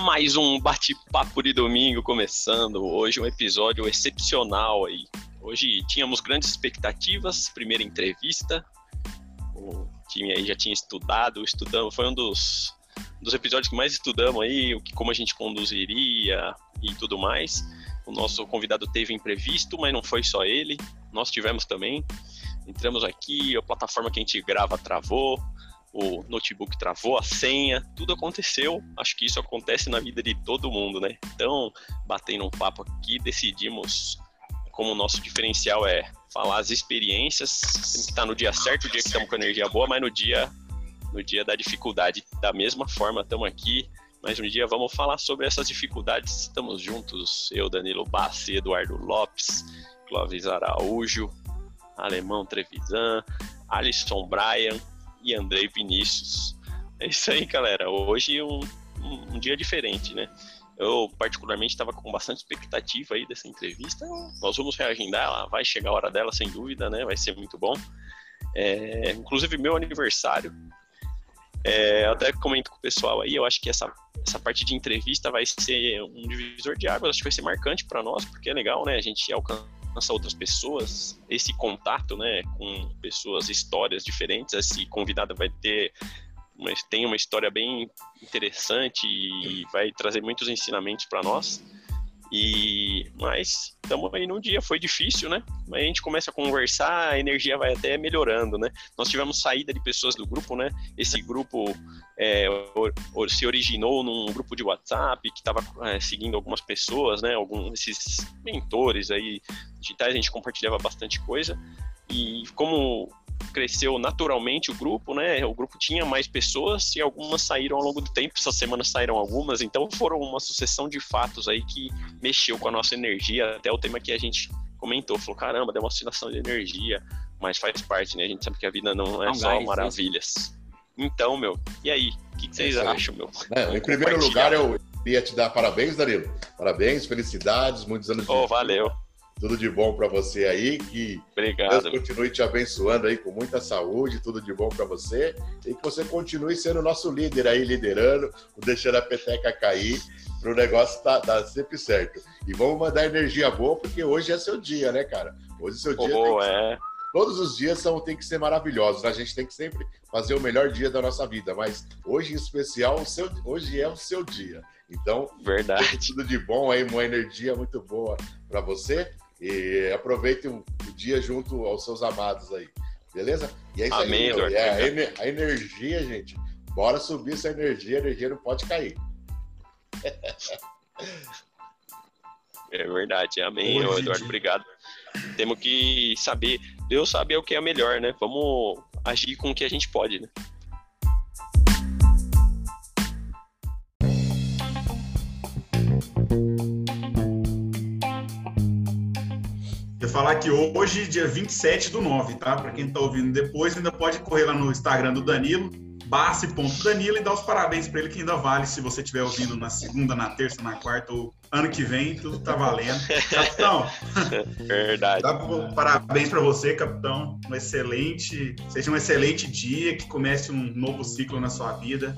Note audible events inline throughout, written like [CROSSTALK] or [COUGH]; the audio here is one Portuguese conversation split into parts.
Mais um bate-papo de domingo começando. Hoje um episódio excepcional aí. Hoje tínhamos grandes expectativas, primeira entrevista. O time aí já tinha estudado, estudamos, foi um dos, dos episódios que mais estudamos aí, o que, como a gente conduziria e tudo mais. O nosso convidado teve imprevisto, mas não foi só ele, nós tivemos também. Entramos aqui, a plataforma que a gente grava travou, o notebook travou, a senha, tudo aconteceu. Acho que isso acontece na vida de todo mundo, né? Então, batendo um papo aqui, decidimos como o nosso diferencial é falar as experiências, sempre que tá no dia certo, o dia que estamos com energia boa, mas no dia no dia da dificuldade, da mesma forma, estamos aqui. Mas um dia vamos falar sobre essas dificuldades. Estamos juntos, eu, Danilo Bassi, Eduardo Lopes, Clóvis Araújo, Alemão Trevisan, Alisson Bryan, e Andrei Vinícius. É isso aí, galera. Hoje um, um, um dia diferente, né? Eu, particularmente, estava com bastante expectativa aí dessa entrevista. Nós vamos reagendar, ela vai chegar a hora dela, sem dúvida, né? Vai ser muito bom. É, inclusive, meu aniversário. É, eu até comento com o pessoal aí, eu acho que essa, essa parte de entrevista vai ser um divisor de águas, acho que vai ser marcante para nós, porque é legal, né? A gente alcança alcança outras pessoas, esse contato, né, com pessoas, histórias diferentes, esse convidado vai ter mas tem uma história bem interessante e vai trazer muitos ensinamentos para nós. E mas estamos aí num dia, foi difícil, né? Mas a gente começa a conversar, a energia vai até melhorando, né? Nós tivemos saída de pessoas do grupo, né? Esse grupo é, or, or, se originou num grupo de WhatsApp que estava é, seguindo algumas pessoas, né? Alguns esses mentores aí digitais, a gente compartilhava bastante coisa. E como cresceu naturalmente o grupo, né? O grupo tinha mais pessoas e algumas saíram ao longo do tempo. Essa semana saíram algumas, então foram uma sucessão de fatos aí que mexeu com a nossa energia. Até o tema que a gente comentou, falou: caramba, deu uma oscilação de energia, mas faz parte, né? A gente sabe que a vida não é não só maravilhas. Então, meu, e aí? O que, que vocês é acham, meu? É, em primeiro lugar, eu queria te dar parabéns, Danilo. Parabéns, felicidades, muitos anos de. Oh, valeu. Tudo de bom para você aí, que Obrigado. Deus continue te abençoando aí com muita saúde, tudo de bom para você e que você continue sendo nosso líder aí, liderando, deixando a peteca cair para o negócio tá, tá, sempre certo. E vamos mandar energia boa, porque hoje é seu dia, né, cara? Hoje é seu dia. Oh, é. Todos os dias são, tem que ser maravilhosos. A gente tem que sempre fazer o melhor dia da nossa vida, mas hoje em especial, o seu, hoje é o seu dia. Então, verdade. Tudo de bom aí, uma energia muito boa para você. E aproveite o, dia junto aos seus amados aí. Beleza? E é isso Amém, aí. É, a, ener a energia, gente. Bora subir essa energia, a energia não pode cair. [LAUGHS] É verdade, amém, Hoje, Eduardo, obrigado. Temos que saber, Deus sabe o que é melhor, né? Vamos agir com o que a gente pode, né? Falar que hoje, dia 27 do 9, tá? Para quem tá ouvindo depois, ainda pode correr lá no Instagram do Danilo, Bassi.danilo e dar os parabéns para ele, que ainda vale se você estiver ouvindo na segunda, na terça, na quarta ou ano que vem, tudo tá valendo. [LAUGHS] Capitão, verdade. Dá parabéns para você, capitão. Um excelente, seja um excelente dia, que comece um novo ciclo na sua vida.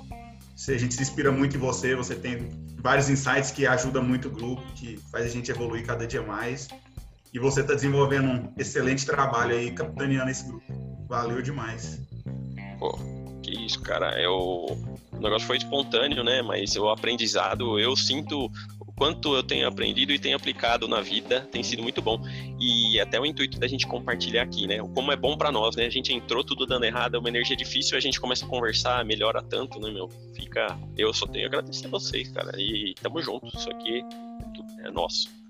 A gente se inspira muito em você, você tem vários insights que ajudam muito o grupo, que faz a gente evoluir cada dia mais. E você está desenvolvendo um excelente trabalho aí, capitaneando esse grupo. Valeu demais. Pô, que isso, cara. Eu... O negócio foi espontâneo, né? Mas o aprendizado, eu sinto o quanto eu tenho aprendido e tenho aplicado na vida, tem sido muito bom. E até o intuito da gente compartilhar aqui, né? Como é bom para nós, né? A gente entrou tudo dando errado, é uma energia difícil, a gente começa a conversar, melhora tanto, né, meu? Fica. Eu só tenho a agradecer a vocês, cara. E tamo junto. Isso aqui é nosso.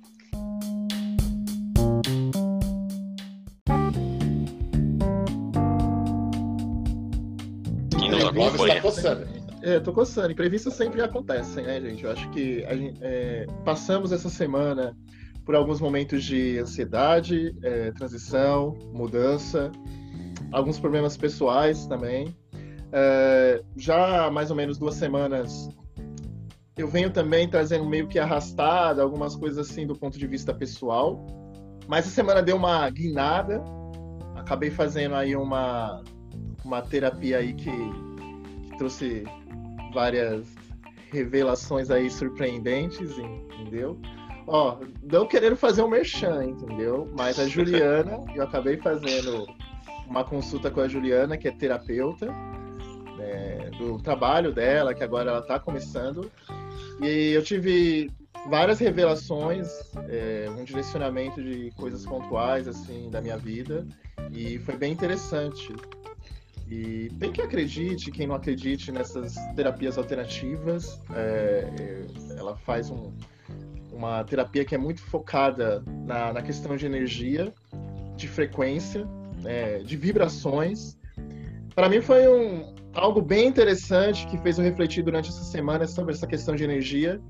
Está coçando. É, tô coçando. Imprevistos sempre acontecem, né, gente? Eu acho que gente, é, passamos essa semana por alguns momentos de ansiedade, é, transição, mudança, alguns problemas pessoais também. É, já há mais ou menos duas semanas eu venho também trazendo meio que arrastada algumas coisas assim do ponto de vista pessoal. Mas essa semana deu uma guinada. Acabei fazendo aí uma, uma terapia aí que trouxe várias revelações aí surpreendentes, entendeu? Ó, não querendo fazer um merchan, entendeu? Mas a Juliana, [LAUGHS] eu acabei fazendo uma consulta com a Juliana, que é terapeuta, né, do trabalho dela, que agora ela está começando. E eu tive várias revelações, é, um direcionamento de coisas pontuais assim da minha vida e foi bem interessante. E tem que acredite, quem não acredite nessas terapias alternativas, é, é, ela faz um, uma terapia que é muito focada na, na questão de energia, de frequência, é, de vibrações. Para mim foi um, algo bem interessante que fez eu refletir durante essa semana sobre essa questão de energia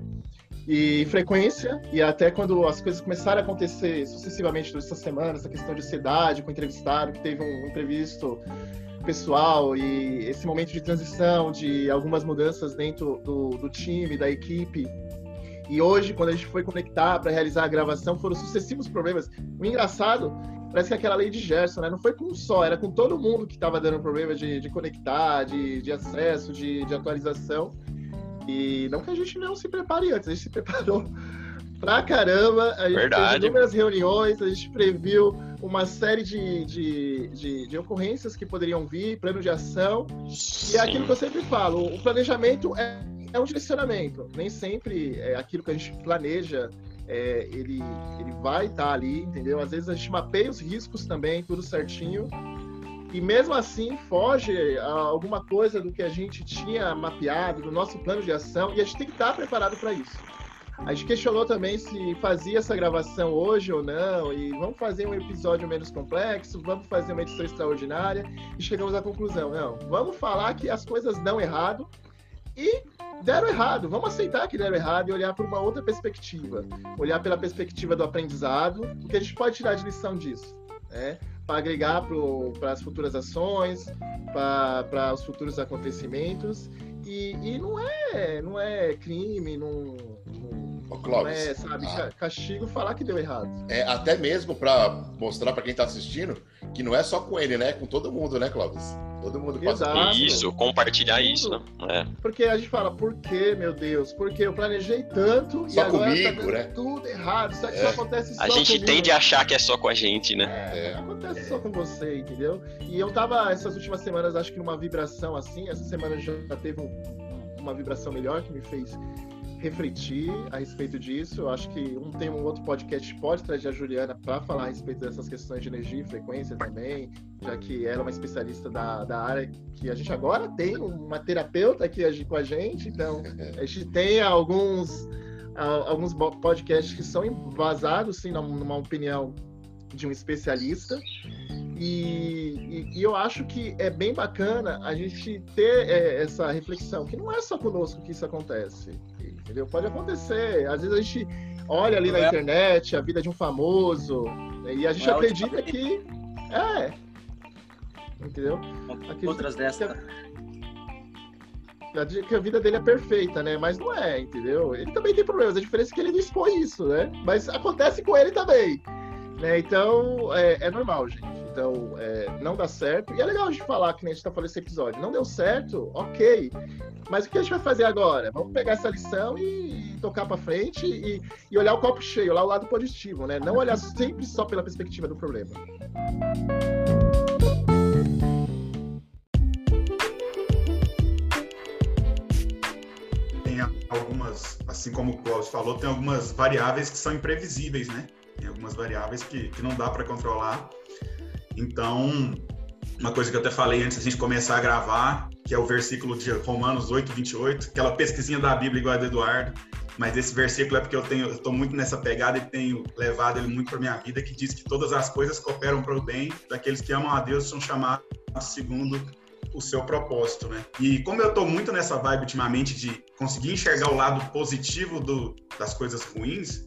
e frequência, e até quando as coisas começaram a acontecer sucessivamente durante essa semana, essa questão de ansiedade com o entrevistado, que teve um imprevisto pessoal e esse momento de transição, de algumas mudanças dentro do, do time, da equipe. E hoje, quando a gente foi conectar para realizar a gravação, foram sucessivos problemas. O engraçado, parece que é aquela lei de Gerson, né? Não foi com um só, era com todo mundo que estava dando problema de, de conectar, de, de acesso, de, de atualização. E não que a gente não se prepare antes, a gente se preparou pra caramba. A gente Verdade. fez inúmeras reuniões, a gente previu uma série de, de, de, de, ocorrências que poderiam vir, plano de ação. E é aquilo que eu sempre falo: o planejamento é, é um direcionamento. Nem sempre é aquilo que a gente planeja. É, ele, ele vai estar tá ali, entendeu? Às vezes a gente mapeia os riscos também, tudo certinho, e mesmo assim foge a alguma coisa do que a gente tinha mapeado, do nosso plano de ação, e a gente tem que estar preparado para isso. A gente questionou também se fazia essa gravação hoje ou não, e vamos fazer um episódio menos complexo, vamos fazer uma edição extraordinária, e chegamos à conclusão, não, vamos falar que as coisas dão errado, e deram errado, vamos aceitar que deram errado e olhar por uma outra perspectiva, olhar pela perspectiva do aprendizado, o que a gente pode tirar de lição disso, né? para agregar para as futuras ações, para os futuros acontecimentos. E, e, não é não é crime, não, não, não é, sabe, ah. castigo falar que deu errado. É até mesmo para mostrar para quem está assistindo que não é só com ele, né? Com todo mundo, né, Clóvis? Todo mundo passa Exato. Isso, compartilhar isso, né? É. Porque a gente fala, por que, meu Deus? Porque eu planejei tanto só e agora comigo, tá né? tudo errado. Isso, é. só acontece só A gente comigo. tende a achar que é só com a gente, né? É, é. acontece só com você, entendeu? E eu tava essas últimas semanas, acho que numa vibração assim, essa semana já teve um, uma vibração melhor que me fez refletir a respeito disso. Eu acho que um tem um outro podcast pode trazer a Juliana para falar a respeito dessas questões de energia e frequência também, já que ela é uma especialista da, da área que a gente agora tem uma terapeuta aqui com a gente, então [LAUGHS] a gente tem alguns alguns podcasts que são embasados sim numa opinião de um especialista e, e, e, eu acho que é bem bacana a gente ter é, essa reflexão, que não é só conosco que isso acontece, entendeu? Pode acontecer. Às vezes a gente olha ali na é. internet a vida de um famoso né, e a gente é acredita que. É. Entendeu? Acredita Outras dessas. Que, que a vida dele é perfeita, né? Mas não é, entendeu? Ele também tem problemas. A diferença é que ele não expõe isso, né? Mas acontece com ele também. Né? Então, é, é normal, gente. Então, é, não dá certo. E é legal a gente falar, que nem a gente tá falando esse episódio. Não deu certo, ok. Mas o que a gente vai fazer agora? Vamos pegar essa lição e tocar para frente e, e, olhar o copo cheio, olhar o lado positivo, né? Não olhar sempre só pela perspectiva do problema. Tem algumas, assim como o Cláudio falou, tem algumas variáveis que são imprevisíveis, né? Algumas variáveis que, que não dá para controlar então, uma coisa que eu até falei antes da gente começar a gravar, que é o versículo de Romanos 8, 28, aquela pesquisinha da Bíblia igual a do Eduardo, mas esse versículo é porque eu tenho, estou muito nessa pegada e tenho levado ele muito para minha vida, que diz que todas as coisas cooperam para o bem daqueles que amam a Deus são chamados segundo o seu propósito, né? E como eu estou muito nessa vibe ultimamente de conseguir enxergar o lado positivo do, das coisas ruins,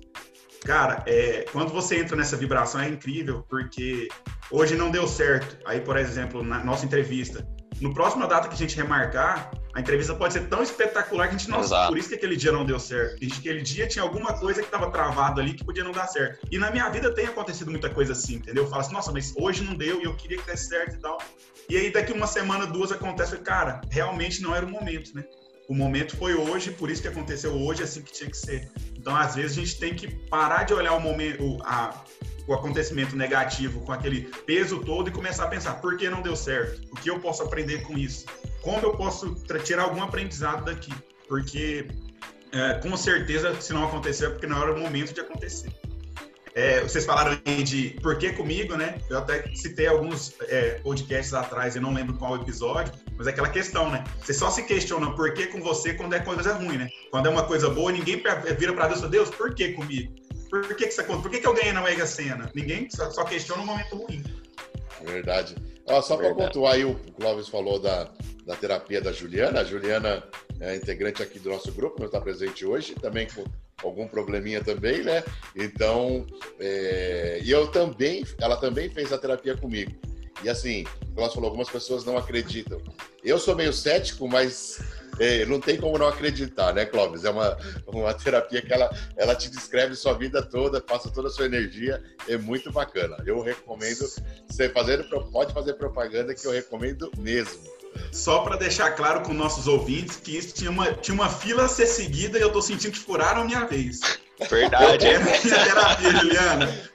Cara, é, quando você entra nessa vibração é incrível, porque hoje não deu certo. Aí, por exemplo, na nossa entrevista, no próximo data que a gente remarcar, a entrevista pode ser tão espetacular que a gente não. Exato. Por isso que aquele dia não deu certo. Gente, aquele dia tinha alguma coisa que estava travado ali que podia não dar certo. E na minha vida tem acontecido muita coisa assim, entendeu? Eu falo assim, nossa, mas hoje não deu e eu queria que desse certo e tal. E aí daqui uma semana, duas acontece, cara, realmente não era o momento, né? O momento foi hoje, por isso que aconteceu hoje, assim que tinha que ser. Então, às vezes, a gente tem que parar de olhar o momento, a, o acontecimento negativo com aquele peso todo e começar a pensar por que não deu certo? O que eu posso aprender com isso? Como eu posso tirar algum aprendizado daqui? Porque é, com certeza, se não aconteceu, é porque não era o momento de acontecer. É, vocês falaram aí de por que comigo, né? Eu até citei alguns é, podcasts atrás, eu não lembro qual episódio, mas é aquela questão, né? Você só se questiona por que com você quando é coisa ruim, né? Quando é uma coisa boa, ninguém vira para Deus e Deus, por que comigo? Por que, que, você, por que, que eu ganhei na Mega Sena? Ninguém só, só questiona um momento ruim. Verdade. Ah, só para pontuar aí, o Clóvis falou da, da terapia da Juliana. A Juliana é integrante aqui do nosso grupo, não está presente hoje, também com algum probleminha também, né? Então, é... e eu também, ela também fez a terapia comigo. E assim, ela falou, algumas pessoas não acreditam. Eu sou meio cético, mas é, não tem como não acreditar, né, Clóvis? É uma, uma terapia que ela, ela te descreve sua vida toda, passa toda a sua energia, é muito bacana. Eu recomendo, você fazer, pode fazer propaganda que eu recomendo mesmo. Só para deixar claro com nossos ouvintes que isso tinha uma, tinha uma fila a ser seguida e eu tô sentindo que furaram a minha vez. Verdade. É minha terapia, Juliana.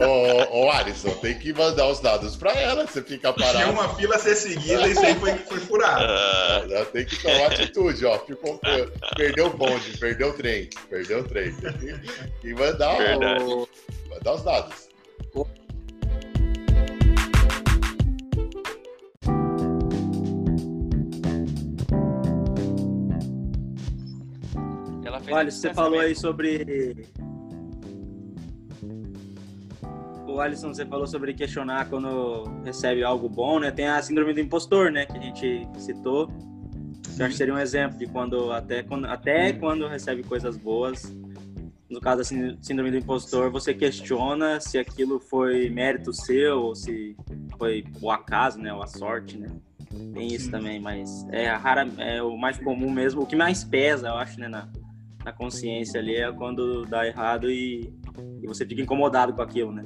ô, ô Alisson, tem que mandar os dados para ela, você fica parado. Tinha uma fila a ser seguida e isso aí foi, foi furado. Uh... Tem que tomar atitude, ó. Ficou, perdeu o bonde, perdeu o trem, perdeu o trem. Tem que mandar, o, mandar os dados. Olha, você falou aí sobre o Alisson, você falou sobre questionar quando recebe algo bom, né? Tem a síndrome do impostor, né? Que a gente citou. Que eu acho que seria um exemplo de quando até, quando, até quando recebe coisas boas, no caso da síndrome do impostor, você questiona se aquilo foi mérito seu ou se foi o acaso, né? Ou a sorte, né? Tem isso também, mas é, rara, é o mais comum mesmo. O que mais pesa, eu acho, né? Na, na consciência ali é quando dá errado e, e você fica incomodado com aquilo, né?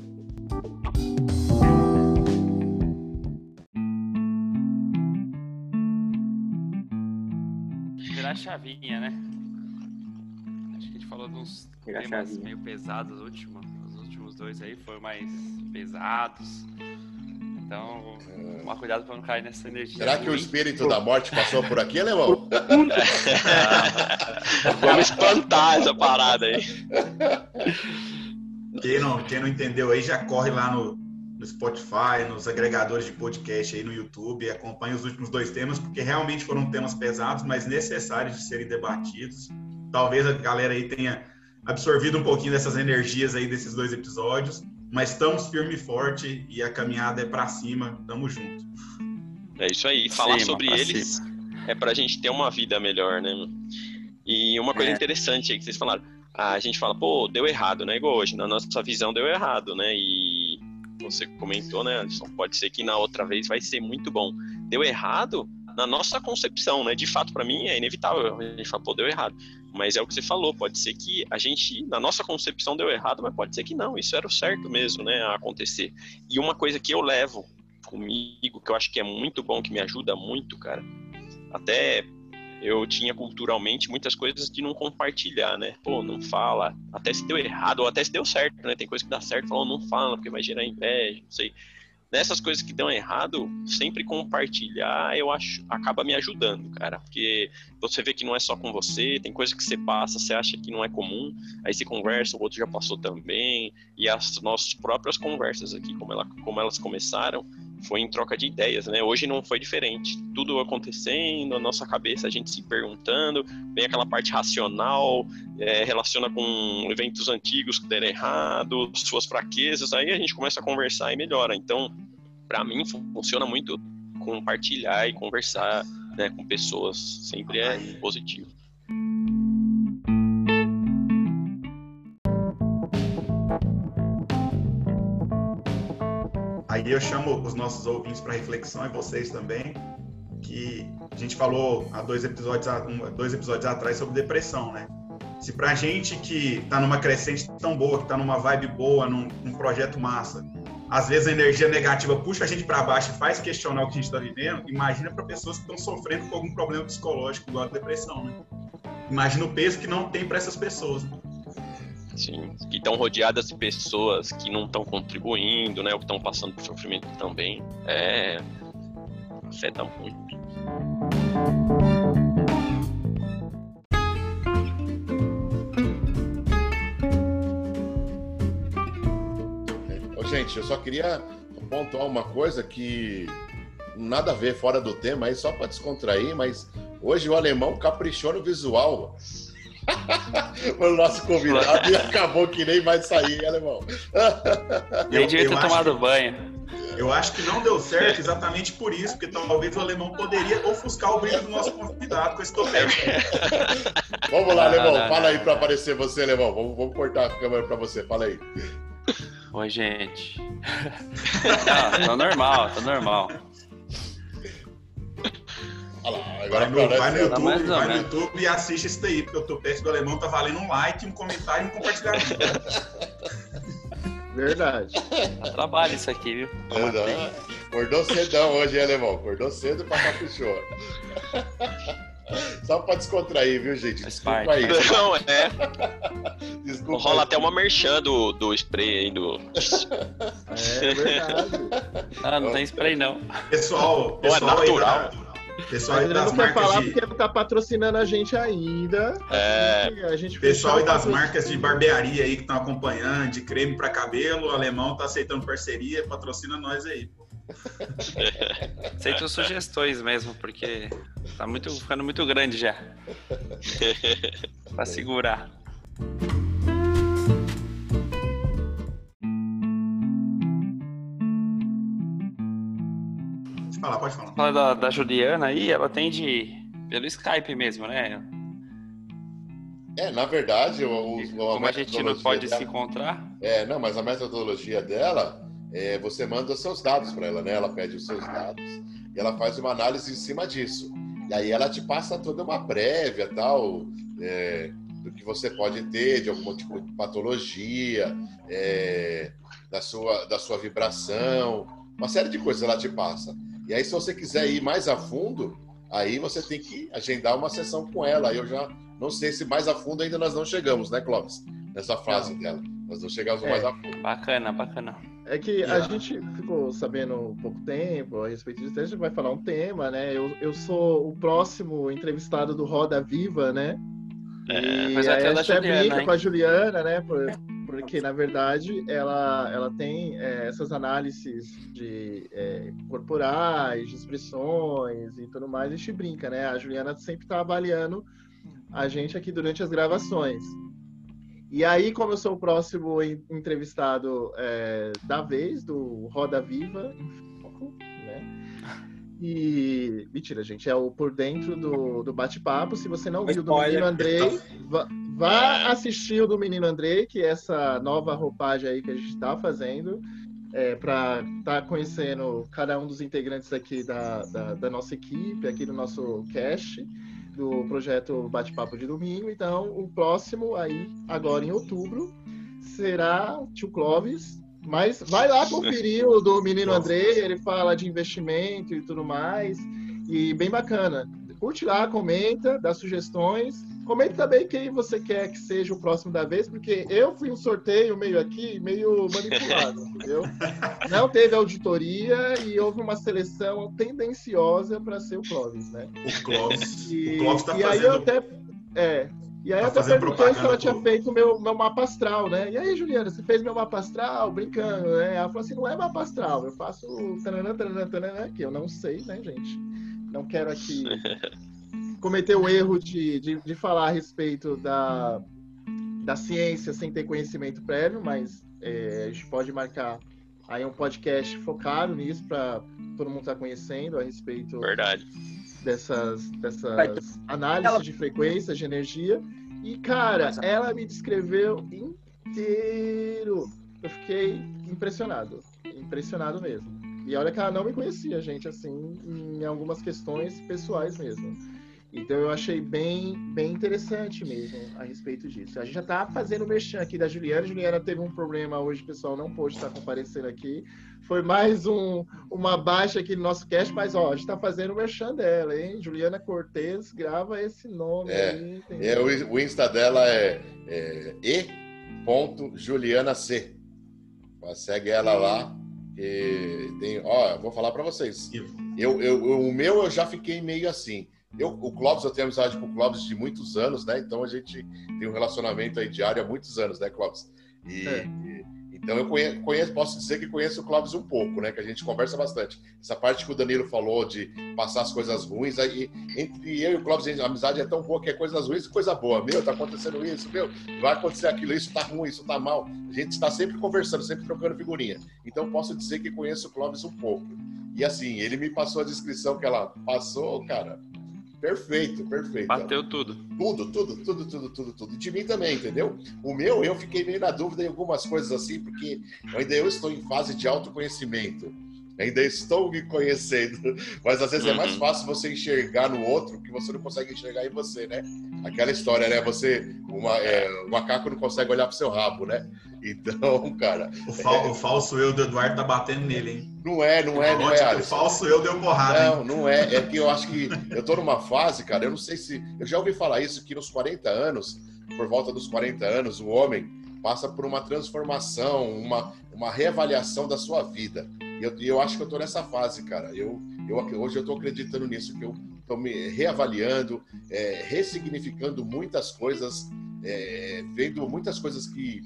Virar chavinha, né? Acho que a gente falou uns Virar temas chavinha. meio pesados, os últimos, os últimos dois aí foram mais pesados. Então, tomar cuidado para não cair nessa energia. Será que o espírito da morte passou por aqui, alemão? [LAUGHS] Vamos espantar essa parada aí. Quem não, quem não entendeu aí, já corre lá no, no Spotify, nos agregadores de podcast aí no YouTube, acompanha os últimos dois temas, porque realmente foram temas pesados, mas necessários de serem debatidos. Talvez a galera aí tenha absorvido um pouquinho dessas energias aí desses dois episódios, mas estamos firme e forte e a caminhada é para cima, tamo junto. É isso aí, falar cima, sobre eles cima. é pra gente ter uma vida melhor, né? E uma coisa é. interessante aí que vocês falaram, a gente fala, pô, deu errado, né? Igual hoje, na nossa visão deu errado, né? E você comentou, né, Anderson? Pode ser que na outra vez vai ser muito bom. Deu errado na nossa concepção, né? De fato, para mim é inevitável. A gente fala, pô, deu errado. Mas é o que você falou, pode ser que a gente, na nossa concepção, deu errado, mas pode ser que não. Isso era o certo mesmo, né? A acontecer. E uma coisa que eu levo comigo, que eu acho que é muito bom, que me ajuda muito, cara, até eu tinha culturalmente muitas coisas de não compartilhar, né? Pô, não fala, até se deu errado, ou até se deu certo, né? Tem coisa que dá certo, falou, não fala, porque vai gerar inveja, não sei. Nessas coisas que dão errado, sempre compartilhar, eu acho, acaba me ajudando, cara. Porque você vê que não é só com você, tem coisa que você passa, você acha que não é comum, aí você conversa, o outro já passou também, e as nossas próprias conversas aqui, como, ela, como elas começaram, foi em troca de ideias, né? Hoje não foi diferente. Tudo acontecendo, a nossa cabeça, a gente se perguntando, vem aquela parte racional, é, relaciona com eventos antigos que deram errado, suas fraquezas, aí a gente começa a conversar e melhora. Então, para mim, funciona muito compartilhar e conversar né, com pessoas, sempre é positivo. Aí eu chamo os nossos ouvintes para reflexão e vocês também, que a gente falou há dois episódios, dois episódios atrás sobre depressão, né? Se pra gente que tá numa crescente tão boa, que tá numa vibe boa, num, num projeto massa, às vezes a energia negativa puxa a gente para baixo e faz questionar o que a gente está vivendo, imagina para pessoas que estão sofrendo com algum problema psicológico, igual a depressão, né? Imagina o peso que não tem para essas pessoas. Né? Sim, que estão rodeadas de pessoas que não estão contribuindo, né? Ou que estão passando por sofrimento também. É. afeta muito. gente, eu só queria pontuar uma coisa que nada a ver fora do tema aí, só para descontrair, mas hoje o alemão caprichou no visual. O nosso convidado e [LAUGHS] acabou que nem vai sair, alemão. [LAUGHS] Nem devia ter tomado que, banho. Eu acho que não deu certo exatamente por isso, porque talvez o alemão poderia ofuscar o brilho do nosso convidado com esse topete. [LAUGHS] vamos lá, alemão, fala aí para aparecer você, alemão. Vamos, vamos cortar a câmera para você, fala aí. Oi, gente. Não, tô normal, tô normal. Olha lá, agora vai no, vai no, YouTube, vai no YouTube e assiste isso daí, porque o topete do alemão tá valendo um like, um comentário e um compartilhamento. [LAUGHS] Verdade. Dá trabalho isso aqui, viu? É, Acordou cedão hoje, hein, alemão? Acordou cedo pra caprichou. Só pra descontrair, viu, gente? Desculpa aí. Não, é. Desculpa Rola aí. até uma merchan do, do spray aí do. É verdade. Ah, não tem spray, não. Pessoal, pessoal é natural. Aí, Pessoal Mas das não quer falar de... porque não tá patrocinando a gente ainda. É. A gente pessoal e das marcas de barbearia aí que estão acompanhando, de creme para cabelo, o alemão tá aceitando parceria, patrocina nós aí, pô. [LAUGHS] Aceito sugestões mesmo, porque tá muito, ficando muito grande já. [LAUGHS] pra segurar. Falar, pode falar. Fala da, da Juliana aí, ela atende pelo Skype mesmo, né? É, na verdade, o, o, como a, a gente não pode dela, se encontrar. É, não, mas a metodologia dela é, você manda os seus dados para ela, né? Ela pede os seus dados e ela faz uma análise em cima disso. E aí ela te passa toda uma prévia, tal, é, do que você pode ter, de algum tipo de patologia, é, da, sua, da sua vibração, uma série de coisas ela te passa. E aí, se você quiser ir mais a fundo, aí você tem que agendar uma sessão com ela. Aí eu já não sei se mais a fundo ainda nós não chegamos, né, Clóvis? Nessa fase não. dela. Nós não chegamos é. mais a fundo. Bacana, bacana. É que a gente ficou sabendo pouco tempo a respeito disso, a gente vai falar um tema, né? Eu, eu sou o próximo entrevistado do Roda Viva, né? É, mas até a gente brinca com a Juliana, né? Por, porque, na verdade, ela, ela tem é, essas análises de é, corporais, de expressões e tudo mais, a gente brinca, né? A Juliana sempre está avaliando a gente aqui durante as gravações. E aí, como eu sou o próximo entrevistado é, da vez, do Roda Viva, né? E. Mentira, gente, é o por dentro do, do bate-papo. Se você não viu do Menino Andrei, [LAUGHS] vá, vá, assistir o do Menino Andrei, que é essa nova roupagem aí que a gente está fazendo. É, para estar tá conhecendo cada um dos integrantes aqui da, da, da nossa equipe, aqui do nosso cast do projeto Bate-Papo de Domingo. Então, o próximo aí, agora em outubro, será o Tio Clóvis. Mas vai lá conferir o do Menino André, ele fala de investimento e tudo mais. E bem bacana. Curte lá, comenta, dá sugestões. Comente também quem você quer que seja o próximo da vez, porque eu fui um sorteio meio aqui, meio manipulado, entendeu? Não teve auditoria e houve uma seleção tendenciosa para ser o Clóvis, né? O Clóvis. E, o Clóvis tá e fazendo... aí eu até. É, e aí tá eu até perguntei se ela tinha feito meu, meu mapa astral, né? E aí, Juliana, você fez meu mapa astral? Brincando, né? Ela falou assim, não é mapa astral, eu faço tananã, tananã, tananã, que eu não sei, né, gente? Não quero aqui [LAUGHS] cometeu o erro de, de, de, falar a respeito da, da ciência sem ter conhecimento prévio, mas é, a gente pode marcar aí um podcast focado nisso para todo mundo estar tá conhecendo a respeito Verdade. dessas, dessas análises de frequência, de energia. E, cara, ela me descreveu inteiro. Eu fiquei impressionado. Impressionado mesmo. E olha que ela não me conhecia, gente, assim, em algumas questões pessoais mesmo. Então eu achei bem, bem interessante mesmo a respeito disso. A gente já está fazendo o merchan aqui da Juliana. A Juliana teve um problema hoje, pessoal, não pôde estar comparecendo aqui. Foi mais um, uma baixa aqui no nosso cast, mas ó, a gente está fazendo o merchan dela, hein? Juliana Cortez, grava esse nome é, aí. É, o, Insta dela é, é e.julianac. Segue ela lá. E tem, ó, vou falar para vocês. Eu, eu, o meu eu já fiquei meio assim. Eu, o Clóvis, eu tenho amizade com o Clóvis de muitos anos, né? Então a gente tem um relacionamento aí diário há muitos anos, né, Clóvis? E, é. e então eu conheço, posso dizer que conheço o Clóvis um pouco, né? Que a gente conversa bastante. Essa parte que o Danilo falou de passar as coisas ruins, aí entre eu e o Clóvis a amizade é tão boa que é coisas ruins e coisa boa. Meu, tá acontecendo isso, meu, vai acontecer aquilo, isso tá ruim, isso tá mal. A gente está sempre conversando, sempre trocando figurinha. Então posso dizer que conheço o Clóvis um pouco. E assim, ele me passou a descrição que ela passou, cara. Perfeito, perfeito. Bateu tudo. Tudo, tudo, tudo, tudo, tudo, tudo. De mim também, entendeu? O meu, eu fiquei meio na dúvida em algumas coisas assim, porque ainda eu estou em fase de autoconhecimento. Ainda estou me conhecendo. Mas às vezes uhum. é mais uhum. fácil você enxergar no outro que você não consegue enxergar em você, né? Aquela história, né? Você, uma, é, o macaco não consegue olhar pro seu rabo, né? Então, [LAUGHS] cara. O, fal é... o, falso eu do Eduardo tá batendo nele, hein? Não é, não é, não é, Alisson. O falso eu deu porrada. Não, hein? não é. É que eu acho que eu tô numa fase, cara, eu não sei se. Eu já ouvi falar isso, que nos 40 anos, por volta dos 40 anos, o homem passa por uma transformação, uma, uma reavaliação da sua vida. E eu, eu acho que eu tô nessa fase, cara. Eu, eu, hoje eu tô acreditando nisso, que eu tô me reavaliando, é, ressignificando muitas coisas, é, vendo muitas coisas que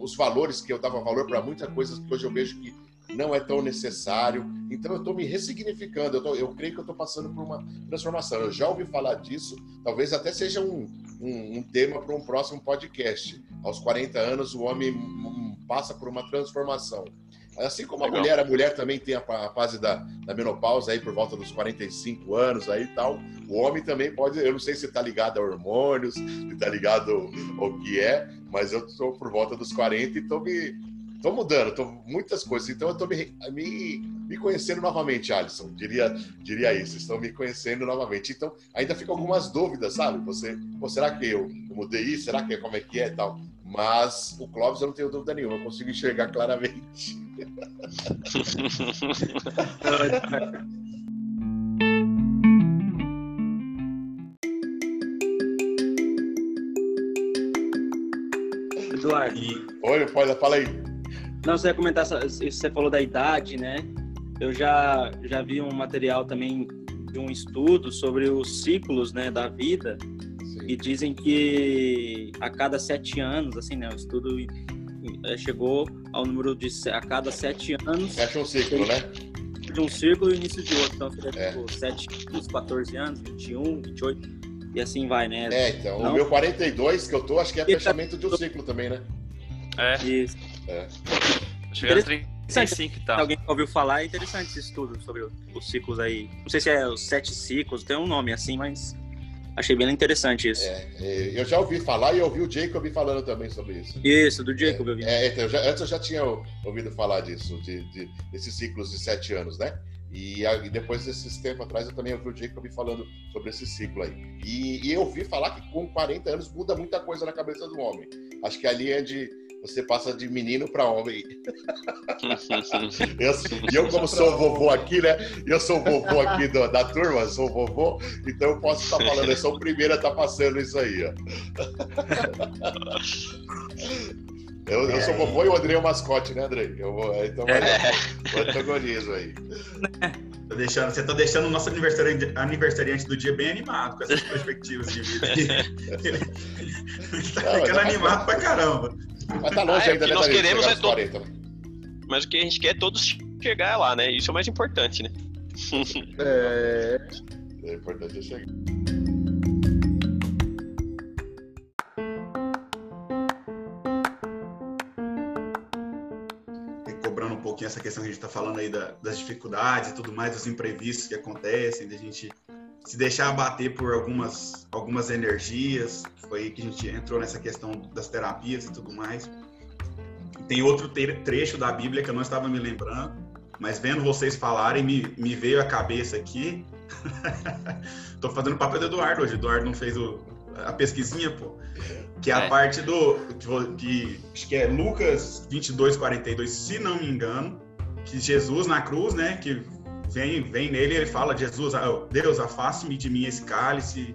os valores que eu dava valor para muitas coisas que hoje eu vejo que não é tão necessário. Então eu estou me ressignificando. Eu, tô, eu, creio que eu estou passando por uma transformação. Eu já ouvi falar disso. Talvez até seja um, um, um tema para um próximo podcast. Aos 40 anos o homem passa por uma transformação. Assim como a Legal. mulher, a mulher também tem a, fase da, da, menopausa aí por volta dos 45 anos aí e tal. O homem também pode, eu não sei se está ligado a hormônios, se está ligado ao que é, mas eu estou por volta dos 40 e estou me tô mudando, tô muitas coisas. Então eu estou me, me, me conhecendo novamente, Alisson. Diria, diria isso. Estou me conhecendo novamente. Então ainda ficam algumas dúvidas, sabe? Você, ou será que eu, eu mudei isso? Será que é como é que é e tal? Mas o Clóvis eu não tenho dúvida nenhuma, eu consigo enxergar claramente. [LAUGHS] Eduardo. Oi, pode, fala aí. Não, você ia comentar, você falou da idade, né? Eu já, já vi um material também de um estudo sobre os ciclos né, da vida Sim. e dizem que a cada sete anos, assim, né? O estudo é, chegou ao número de a cada sete anos. Fecha um ciclo, né? De um ciclo e o início de outro. Então seria é. tipo 7 anos, 14 anos, 21, 28 e assim vai, né? É, então. Não? O meu 42 que eu tô, acho que é fechamento de um ciclo também, né? É. Isso. É. Chegando a 35 e tal. Alguém ouviu falar, é interessante esse estudo sobre os ciclos aí. Não sei se é os sete ciclos, tem um nome assim, mas Achei bem interessante isso. É, é, eu já ouvi falar e ouvi o Jacob falando também sobre isso. Isso, do Jacob eu vi. É, então, já, antes eu já tinha ouvido falar disso, de, de, desses ciclos de sete anos, né? E, e, depois desses tempos atrás eu também ouvi o Jacob falando sobre esse ciclo aí. E, e eu ouvi falar que com 40 anos muda muita coisa na cabeça do homem. Acho que ali é de você passa de menino para homem. [LAUGHS] eu, e eu, como sou o vovô aqui, né? Eu sou o vovô aqui do, da turma, sou o vovô, então eu posso estar falando, eu sou o primeiro a estar passando isso aí, ó. Eu, eu sou vovô e o André é o mascote, né, André? Eu vou, então vai dar o antagonismo aí. Tô deixando, você tá deixando o nosso aniversariante, aniversariante do dia bem animado com essas perspectivas de vida. [LAUGHS] Ele tá ficando animado pra caramba. Mas tá longe ah, ainda, né, nós queremos é todo... 40, né? Mas o que a gente quer é todos chegar lá, né? Isso é o mais importante, né? é... é importante é chegar. cobrando um pouquinho essa questão que a gente está falando aí da, das dificuldades e tudo mais, dos imprevistos que acontecem, da gente se deixar abater por algumas, algumas energias. Foi aí que a gente entrou nessa questão das terapias e tudo mais. Tem outro trecho da Bíblia que eu não estava me lembrando, mas vendo vocês falarem, me, me veio à cabeça aqui [LAUGHS] Tô fazendo o papel do Eduardo hoje. O Eduardo não fez o, a pesquisinha, pô. Que é a é. parte do. Que, acho que é Lucas 22, 42, se não me engano. Que Jesus na cruz, né? Que vem, vem nele ele fala: Jesus, ah, Deus, afaste-me de mim esse cálice.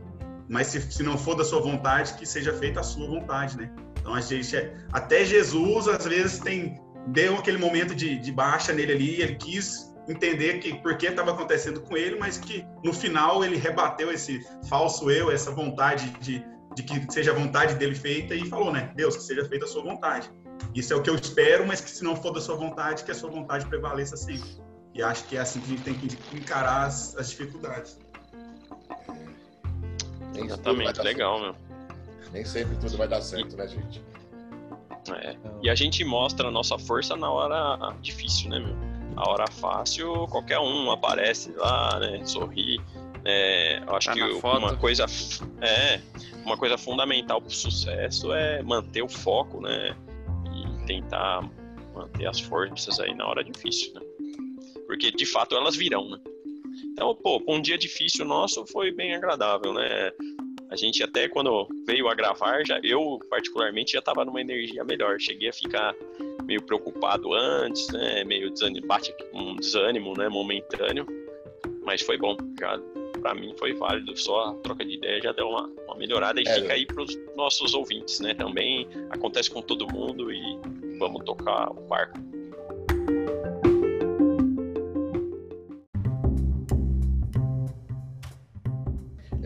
Mas se, se não for da sua vontade, que seja feita a sua vontade, né? Então a gente. É, até Jesus, às vezes, tem. Deu aquele momento de, de baixa nele ali, ele quis entender que por que estava acontecendo com ele, mas que no final ele rebateu esse falso eu, essa vontade de, de que seja a vontade dele feita e falou, né? Deus, que seja feita a sua vontade. Isso é o que eu espero, mas que se não for da sua vontade, que a sua vontade prevaleça sempre. E acho que é assim que a gente tem que encarar as, as dificuldades. Nem Exatamente, legal, meu. Nem sempre tudo vai dar certo, né, gente? É. E a gente mostra a nossa força na hora difícil, né, meu? A hora fácil, qualquer um aparece lá, né? Sorri. É, eu acho tá que uma coisa é uma coisa fundamental para o sucesso é manter o foco, né? E tentar manter as forças aí na hora difícil, né? Porque de fato elas virão, né? Então, pô, um dia difícil nosso foi bem agradável, né? A gente até quando veio a gravar, já eu particularmente já estava numa energia melhor. Cheguei a ficar meio preocupado antes, né? Meio desanimo, bate um desânimo, né? Momentâneo, mas foi bom. Já para mim foi válido. Só a troca de ideia já deu uma, uma melhorada e é, fica aí para os nossos ouvintes, né? Também acontece com todo mundo e vamos tocar o barco.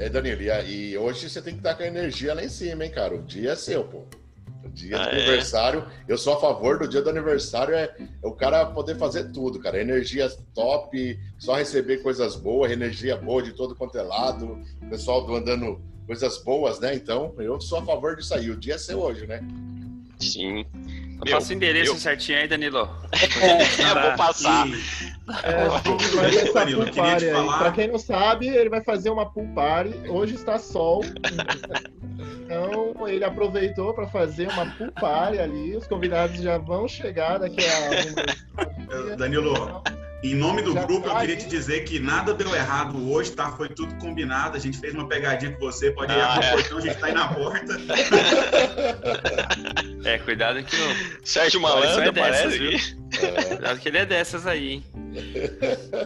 É, Danilo, e, hoje você tem que estar com a energia lá em cima, hein, cara? O dia é seu, pô. O dia ah, do é? aniversário, eu sou a favor do dia do aniversário, é, é, o cara poder fazer tudo, cara. Energia top, só receber coisas boas, energia boa de todo quanto é lado, pessoal andando coisas boas, né? Então, eu sou a favor disso aí. O dia é seu hoje, né? Sim. Meu, Passa o endereço certinho aí, Danilo. É, vou passar. É, vai essa pool party aí. Pra quem não sabe, ele vai fazer uma pool party. Hoje está sol. Então, ele aproveitou para fazer uma pool party ali. Os convidados já vão chegar daqui a... [LAUGHS] Danilo, em nome do Já grupo, tá eu queria te dizer que nada deu errado hoje, tá? Foi tudo combinado. A gente fez uma pegadinha com você. Pode ir ah, é. portão, a gente tá aí na porta. [LAUGHS] É, cuidado que o. Sérgio Malandro é dessas, viu? É. Cuidado que ele é dessas aí, hein?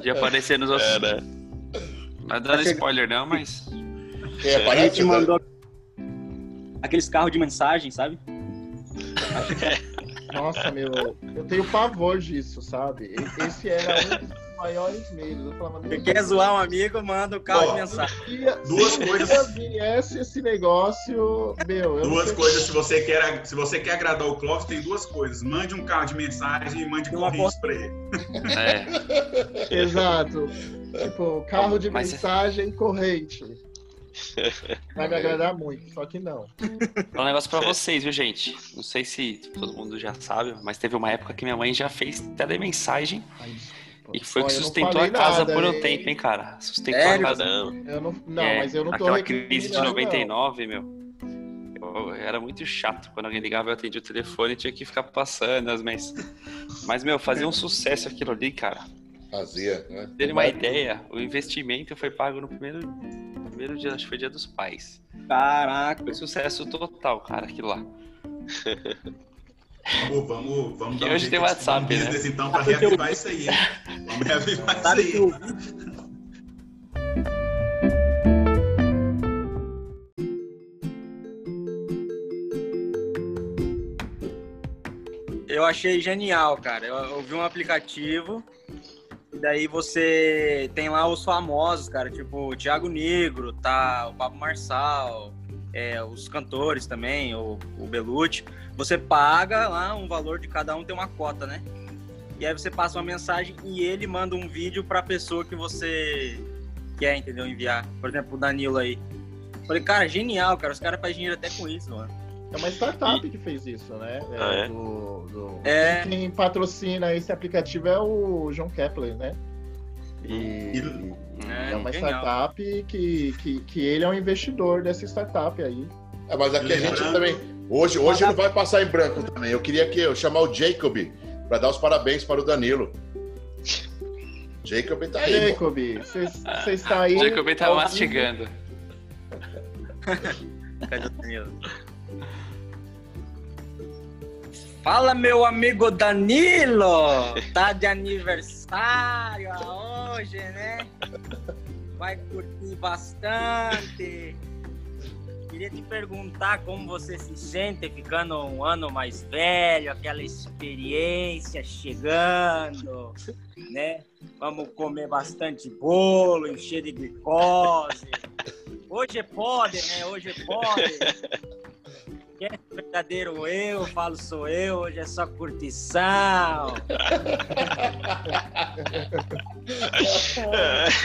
De aparecer nos outros. É, né? Não é dando spoiler, não, mas. É, a gente mandou aqueles carros de mensagem, sabe? [LAUGHS] Nossa, meu, eu tenho pavor disso, sabe? Esse era um dos maiores medos. Eu falava, Você quer zoar um amigo, manda o carro de mensagem. Duas coisas. Se viesse esse negócio, meu. duas coisas, se você, quer, se você quer agradar o Clóvis, tem duas coisas. Mande um carro de mensagem e mande corrente pra ele. É. [LAUGHS] Exato. Tipo, carro de Mas... mensagem e corrente. [LAUGHS] Vai me agradar muito, só que não. É um negócio pra vocês, viu, gente? Não sei se todo mundo já sabe, mas teve uma época que minha mãe já fez telemensagem. E foi que sustentou a casa nada, por um hein? tempo, hein, cara? Sustentou Sério? a casa. Eu não, não é, mas eu não tô Aquela crise de 99, não. meu. Eu, era muito chato. Quando alguém ligava, eu atendia o telefone e tinha que ficar passando as mens... Mas, meu, fazia um sucesso aquilo ali, cara. Fazia, né? Ter uma ideia, o investimento foi pago no primeiro primeiro dia, acho que foi dia dos pais. Caraca. Foi sucesso total, cara, aquilo lá. Vamos, vamos, vamos dar um hoje tem WhatsApp, né? Business, então, para reavivar isso aí. Vamos reavivar isso aí. Eu achei genial, cara. Eu, eu vi um aplicativo e daí você tem lá os famosos, cara, tipo o Thiago Negro, tá? O Pablo Marçal, é, os cantores também, o, o Belucci. Você paga lá um valor de cada um, tem uma cota, né? E aí você passa uma mensagem e ele manda um vídeo pra pessoa que você quer, entendeu? Enviar. Por exemplo, o Danilo aí. Falei, cara, genial, cara. Os caras fazem dinheiro até com isso, mano. É uma startup e... que fez isso, né? É, ah, é? Do, do... é? Quem patrocina esse aplicativo é o João Kepler, né? E, é, é, uma startup que, que, que ele é um investidor dessa startup aí. É, mas aqui a gente também. Hoje, hoje não vai passar em branco também. Eu queria que eu chamar o Jacob para dar os parabéns para o Danilo. Jacob tá aí. Jacob, você está aí. Jacob tá mastigando. Cadê o Danilo? Fala, meu amigo Danilo! Tá de aniversário hoje, né? Vai curtir bastante. Queria te perguntar como você se sente ficando um ano mais velho, aquela experiência chegando, né? Vamos comer bastante bolo, encher de glicose. Hoje pode, né? Hoje pode. Quem é o verdadeiro eu, falo sou eu, hoje é só curtição. [LAUGHS]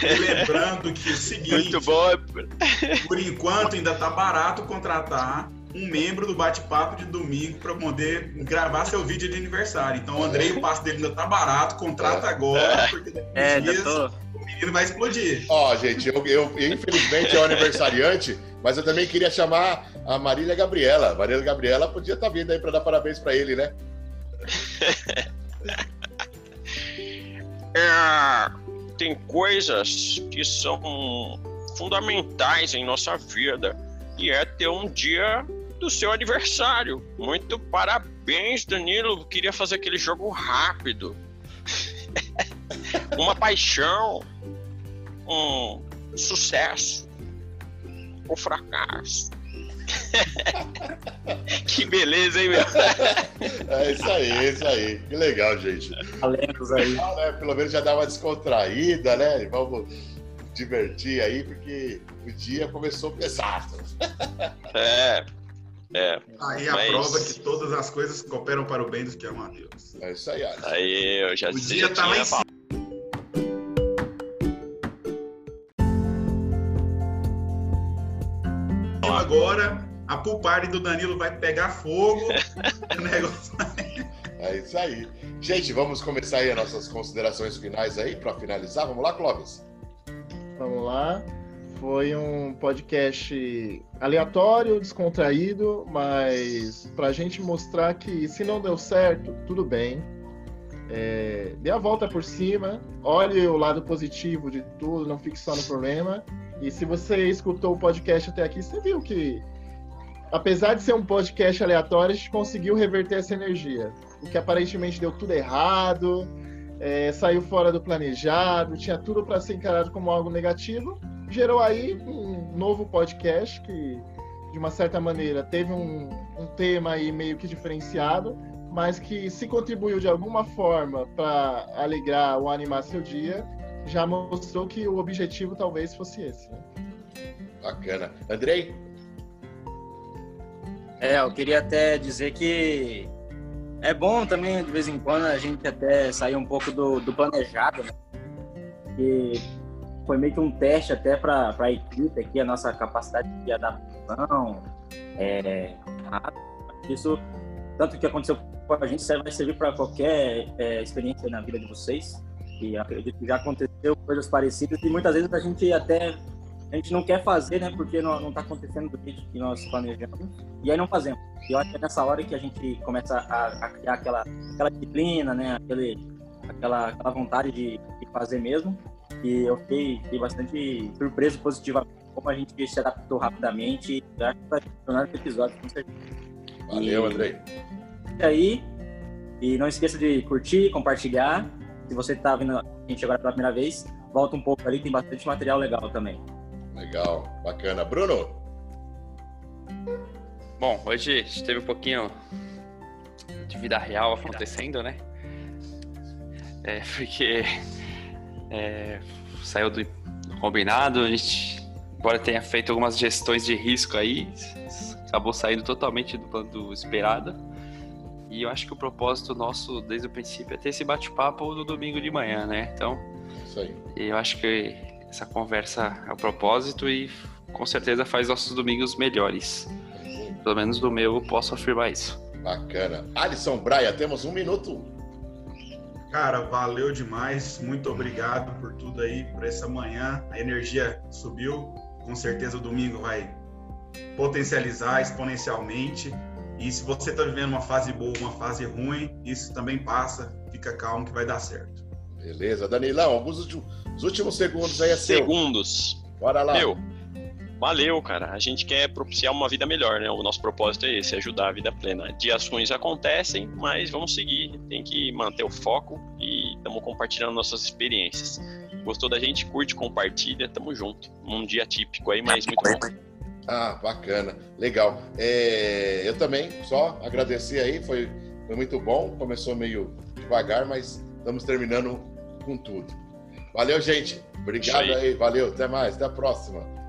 Lembrando que é o seguinte, Muito bom. por enquanto ainda tá barato contratar um membro do bate-papo de domingo para poder gravar seu vídeo de aniversário. Então o Andrei, o passo dele ainda tá barato, contrata agora, porque daqui a É, dias tô. o menino vai explodir. Ó, gente, eu, eu- infelizmente é o aniversariante, mas eu também queria chamar a Marília Gabriela. Marília Gabriela podia estar vindo aí para dar parabéns para ele, né? [LAUGHS] É, tem coisas que são fundamentais em nossa vida e é ter um dia do seu aniversário. Muito parabéns, Danilo. Queria fazer aquele jogo rápido. [LAUGHS] Uma paixão, um sucesso, ou fracasso. [LAUGHS] que beleza, hein, meu? [LAUGHS] É isso aí, é isso aí. Que legal, gente. Talentos aí. Legal, né? Pelo menos já dá uma descontraída, né? Vamos divertir aí, porque o dia começou pesado. É, é. Aí a Mas- prova que todas as coisas cooperam para o bem dos que amam a Deus. É isso aí, Alisson. Aí eu já O dia já tá lá tinha em cima. Agora a pool party do Danilo vai pegar fogo. [LAUGHS] o negócio É isso aí. Gente, vamos começar aí as nossas considerações finais aí, para finalizar. Vamos lá, Clóvis? Vamos lá. Foi um podcast aleatório, descontraído, mas pra gente mostrar que se não deu certo, tudo bem. É, dê a volta por cima, olhe o lado positivo de tudo, não fique só no problema. E se você escutou o podcast até aqui, você viu que, apesar de ser um podcast aleatório, a gente conseguiu reverter essa energia. O que aparentemente deu tudo errado, é, saiu fora do planejado, tinha tudo para ser encarado como algo negativo, gerou aí um novo podcast que, de uma certa maneira, teve um, um tema aí meio que diferenciado, mas que se contribuiu de alguma forma para alegrar ou animar seu dia, já mostrou que o objetivo talvez fosse esse. Né? Bacana. Andrei? É, eu queria até dizer que é bom também, de vez em quando, a gente até sair um pouco do, do planejado, né? Que foi meio que um teste até para a equipe aqui, a nossa capacidade de adaptação. É, isso, tanto que aconteceu com a gente, vai servir para qualquer é, experiência na vida de vocês. E acredito que já aconteceu coisas parecidas e muitas vezes a gente até a gente não quer fazer, né? Porque não, não tá acontecendo do jeito que nós planejamos. E aí não fazemos. E eu acho que é nessa hora que a gente começa a, a criar aquela, aquela disciplina, né? Aquele, aquela, aquela vontade de, de fazer mesmo. E eu fiquei, fiquei bastante surpreso positivamente como a gente se adaptou rapidamente. E acho que vai funcionar esse episódio, com certeza. Valeu, E- Andrei. E aí, e não esqueça de curtir, compartilhar. Se você tá vendo a gente agora pela primeira vez, volta um pouco ali, tem bastante material legal também. Legal, bacana. Bruno? Bom, hoje a gente teve um pouquinho de vida real acontecendo, né? É, porque é, saiu do combinado, a gente, embora tenha feito algumas gestões de risco aí, acabou saindo totalmente do plano do esperado. E eu acho que o propósito nosso desde o princípio é ter esse bate-papo no domingo de manhã, né? Então, eu acho que essa conversa é o propósito e com certeza faz nossos domingos melhores. Pelo menos do meu, eu posso afirmar isso. Bacana. Alisson Braia, temos um minuto. Cara, valeu demais. Muito obrigado por tudo aí, por essa manhã. A energia subiu. Com certeza o domingo vai potencializar exponencialmente. E se você está vivendo uma fase boa, uma fase ruim, isso também passa. Fica calmo que vai dar certo. Beleza. Danilão, alguns os últimos segundos aí é seu. Segundos. Bora lá. Meu, valeu, cara. A gente quer propiciar uma vida melhor, né? O nosso propósito é esse, ajudar a vida plena. De ações acontecem, mas vamos seguir. Tem que manter o foco e estamos compartilhando nossas experiências. Gostou da gente? Curte, compartilha, tamo junto. Um dia típico aí, mas muito bom. Ah, bacana, legal. É, eu também, só agradecer aí, foi, foi muito bom. Começou meio devagar, mas estamos terminando com tudo. Valeu, gente. Obrigado aí. aí. Valeu. Até mais. Até a próxima.